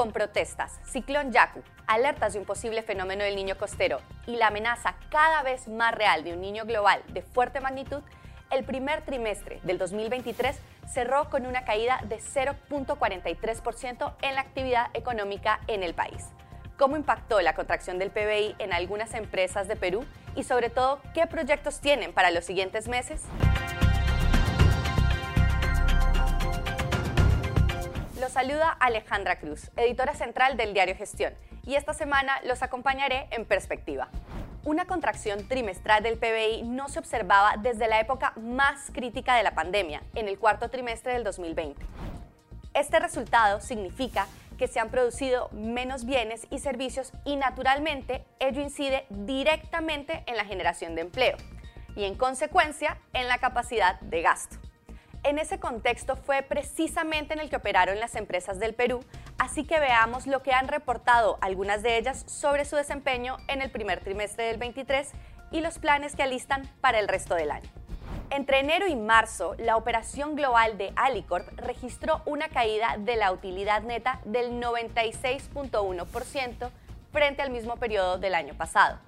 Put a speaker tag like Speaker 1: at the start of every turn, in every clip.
Speaker 1: Con protestas, ciclón Yaku, alertas de un posible fenómeno del niño costero y la amenaza cada vez más real de un niño global de fuerte magnitud, el primer trimestre del 2023 cerró con una caída de 0.43% en la actividad económica en el país. ¿Cómo impactó la contracción del PBI en algunas empresas de Perú? Y sobre todo, ¿qué proyectos tienen para los siguientes meses? Los saluda Alejandra Cruz, editora central del diario Gestión, y esta semana los acompañaré en perspectiva. Una contracción trimestral del PBI no se observaba desde la época más crítica de la pandemia, en el cuarto trimestre del 2020. Este resultado significa que se han producido menos bienes y servicios y naturalmente ello incide directamente en la generación de empleo y en consecuencia en la capacidad de gasto. En ese contexto fue precisamente en el que operaron las empresas del Perú, así que veamos lo que han reportado algunas de ellas sobre su desempeño en el primer trimestre del 23 y los planes que alistan para el resto del año. Entre enero y marzo, la operación global de Alicorp registró una caída de la utilidad neta del 96.1% frente al mismo periodo del año pasado,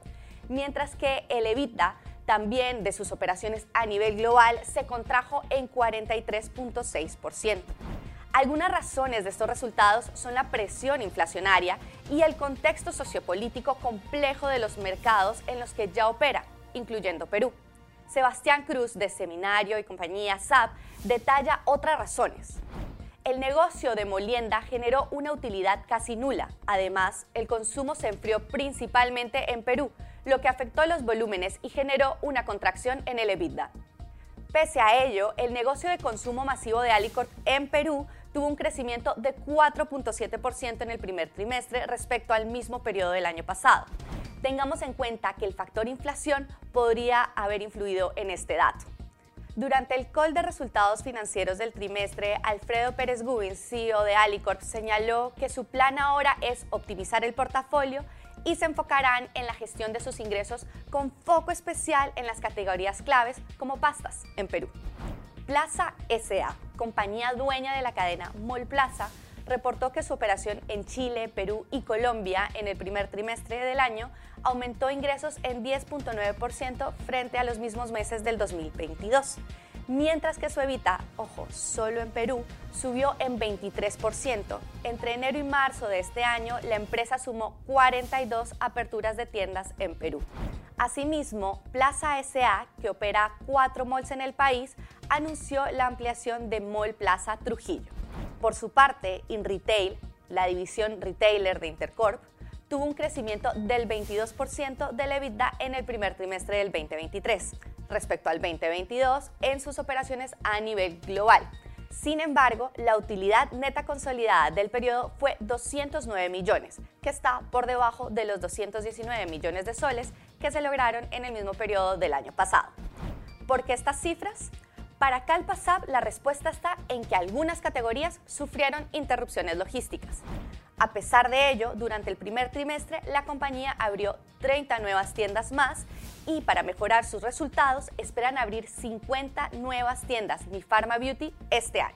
Speaker 1: mientras que el EBITDA también de sus operaciones a nivel global se contrajo en 43.6%. Algunas razones de estos resultados son la presión inflacionaria y el contexto sociopolítico complejo de los mercados en los que ya opera, incluyendo Perú. Sebastián Cruz, de Seminario y compañía SAP, detalla otras razones. El negocio de molienda generó una utilidad casi nula. Además, el consumo se enfrió principalmente en Perú, lo que afectó los volúmenes y generó una contracción en el EBITDA. Pese a ello, el negocio de consumo masivo de Alicorp en Perú tuvo un crecimiento de 4.7% en el primer trimestre respecto al mismo periodo del año pasado. Tengamos en cuenta que el factor inflación podría haber influido en este dato. Durante el call de resultados financieros del trimestre, Alfredo Pérez Gubin, CEO de Alicorp, señaló que su plan ahora es optimizar el portafolio y se enfocarán en la gestión de sus ingresos con foco especial en las categorías claves como pastas en Perú. Plaza SA, compañía dueña de la cadena Mall Plaza, reportó que su operación en Chile, Perú y Colombia en el primer trimestre del año aumentó ingresos en 10.9% frente a los mismos meses del 2022 mientras que su evita, ojo, solo en Perú, subió en 23%. Entre enero y marzo de este año, la empresa sumó 42 aperturas de tiendas en Perú. Asimismo, Plaza SA, que opera cuatro malls en el país, anunció la ampliación de Mall Plaza Trujillo. Por su parte, InRetail, la división retailer de Intercorp, tuvo un crecimiento del 22% de la EBITDA en el primer trimestre del 2023 respecto al 2022 en sus operaciones a nivel global. Sin embargo, la utilidad neta consolidada del periodo fue 209 millones, que está por debajo de los 219 millones de soles que se lograron en el mismo periodo del año pasado. ¿Por qué estas cifras? Para Calpasab la respuesta está en que algunas categorías sufrieron interrupciones logísticas. A pesar de ello, durante el primer trimestre la compañía abrió 30 nuevas tiendas más y para mejorar sus resultados esperan abrir 50 nuevas tiendas Mi Pharma Beauty este año.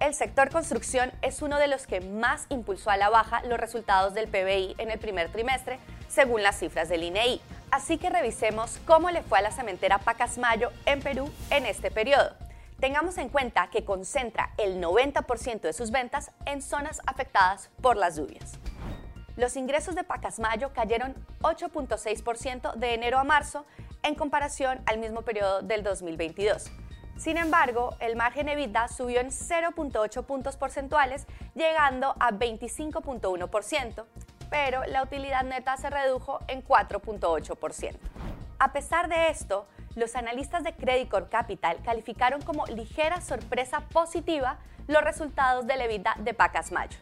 Speaker 1: El sector construcción es uno de los que más impulsó a la baja los resultados del PBI en el primer trimestre, según las cifras del INEI. Así que revisemos cómo le fue a la cementera Pacasmayo en Perú en este periodo. Tengamos en cuenta que concentra el 90% de sus ventas en zonas afectadas por las lluvias. Los ingresos de Pacasmayo cayeron 8.6% de enero a marzo en comparación al mismo periodo del 2022. Sin embargo, el margen EBITDA subió en 0.8 puntos porcentuales, llegando a 25.1%, pero la utilidad neta se redujo en 4.8%. A pesar de esto, los analistas de Credit Corp Capital calificaron como ligera sorpresa positiva los resultados del EBITDA de Pacasmayo.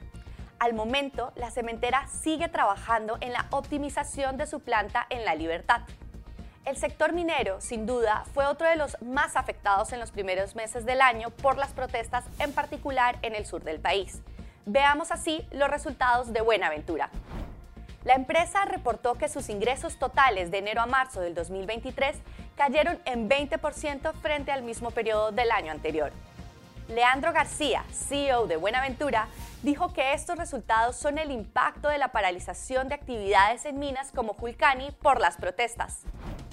Speaker 1: Al momento, la cementera sigue trabajando en la optimización de su planta en La Libertad. El sector minero, sin duda, fue otro de los más afectados en los primeros meses del año por las protestas, en particular en el sur del país. Veamos así los resultados de Buenaventura. La empresa reportó que sus ingresos totales de enero a marzo del 2023 cayeron en 20% frente al mismo periodo del año anterior. Leandro García, CEO de Buenaventura, dijo que estos resultados son el impacto de la paralización de actividades en minas como Julcani por las protestas.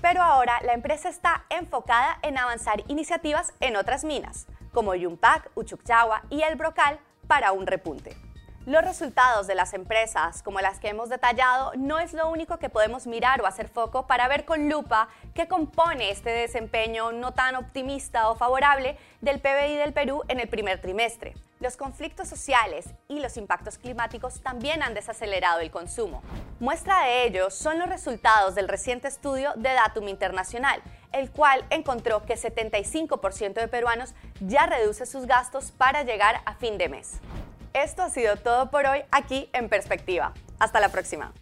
Speaker 1: Pero ahora la empresa está enfocada en avanzar iniciativas en otras minas, como Yumpac, Uchucchagua y El Brocal, para un repunte. Los resultados de las empresas, como las que hemos detallado, no es lo único que podemos mirar o hacer foco para ver con lupa qué compone este desempeño no tan optimista o favorable del PBI del Perú en el primer trimestre. Los conflictos sociales y los impactos climáticos también han desacelerado el consumo. Muestra de ello son los resultados del reciente estudio de Datum Internacional, el cual encontró que 75% de peruanos ya reduce sus gastos para llegar a fin de mes. Esto ha sido todo por hoy aquí en Perspectiva. Hasta la próxima.